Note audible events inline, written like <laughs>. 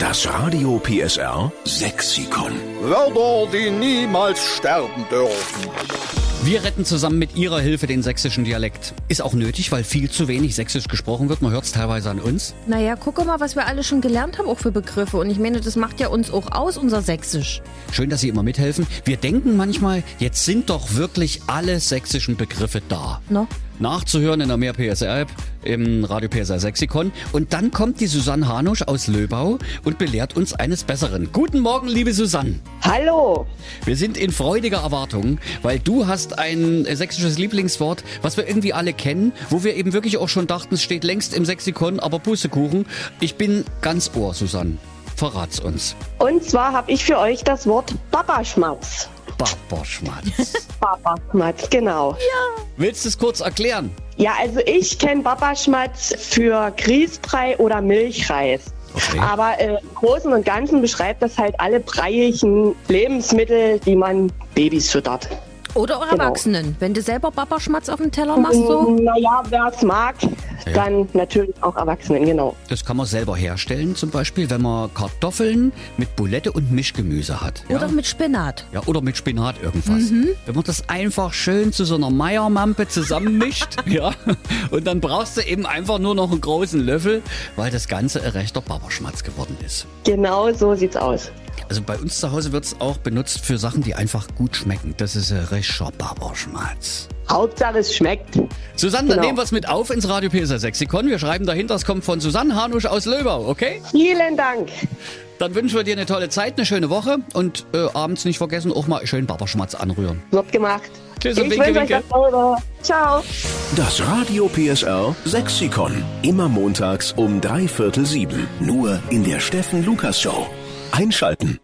Das Radio PSR Sexikon. Wörter, die niemals sterben dürfen. Wir retten zusammen mit Ihrer Hilfe den sächsischen Dialekt. Ist auch nötig, weil viel zu wenig sächsisch gesprochen wird. Man hört es teilweise an uns. Naja, gucke mal, was wir alle schon gelernt haben, auch für Begriffe. Und ich meine, das macht ja uns auch aus, unser Sächsisch. Schön, dass Sie immer mithelfen. Wir denken manchmal, jetzt sind doch wirklich alle sächsischen Begriffe da. No? Nachzuhören in der Mehr PSR App im Radio PSR Sexikon. Und dann kommt die Susanne Hanusch aus Löbau und belehrt uns eines Besseren. Guten Morgen, liebe Susanne. Hallo. Wir sind in freudiger Erwartung, weil du hast ein äh, sächsisches Lieblingswort, was wir irgendwie alle kennen, wo wir eben wirklich auch schon dachten, es steht längst im Sexikon, aber Bussekuchen. Ich bin ganz ohr, Susanne. Verrat's uns. Und zwar habe ich für euch das Wort Babaschmatz. Babaschmatz. Babaschmatz, genau. Willst du es kurz erklären? Ja, also ich kenne Babaschmatz für Grießbrei oder Milchreis. Okay. Aber äh, im Großen und Ganzen beschreibt das halt alle breiigen Lebensmittel, die man Babys füttert. Oder auch Genau. Erwachsenen. Wenn du selber Papaschmatz auf dem Teller machst, so. Naja, wer es mag, Ja. dann natürlich auch Erwachsenen, genau. Das kann man selber herstellen, zum Beispiel, wenn man Kartoffeln mit Bulette und Mischgemüse hat. Oder mit Spinat. Ja, oder mit Spinat irgendwas. Wenn man das einfach schön zu so einer Meiermampe zusammenmischt, <laughs> ja, und dann brauchst du eben einfach nur noch einen großen Löffel, weil das Ganze ein rechter Babaschmatz geworden ist. Genau so sieht's aus. Also bei uns zu Hause wird es auch benutzt für Sachen, die einfach gut schmecken. Das ist ein rechter Babaschmatz. Hauptsache es schmeckt. Susanne, dann Genau. nehmen wir es mit auf ins Radio PSR Sexikon. Wir schreiben dahinter, es kommt von Susanne Hanusch aus Löbau, okay? Vielen Dank. Dann wünschen wir dir eine tolle Zeit, eine schöne Woche und äh, abends nicht vergessen, auch mal schön Babaschmatz anrühren. Wird gemacht. Tschüss und ich winke, wünsche euch winke. dasselbe. Ciao. Das Radio PSR Sexikon. Immer montags um drei Viertel sieben. Nur in der Steffen Lukas Show. Einschalten.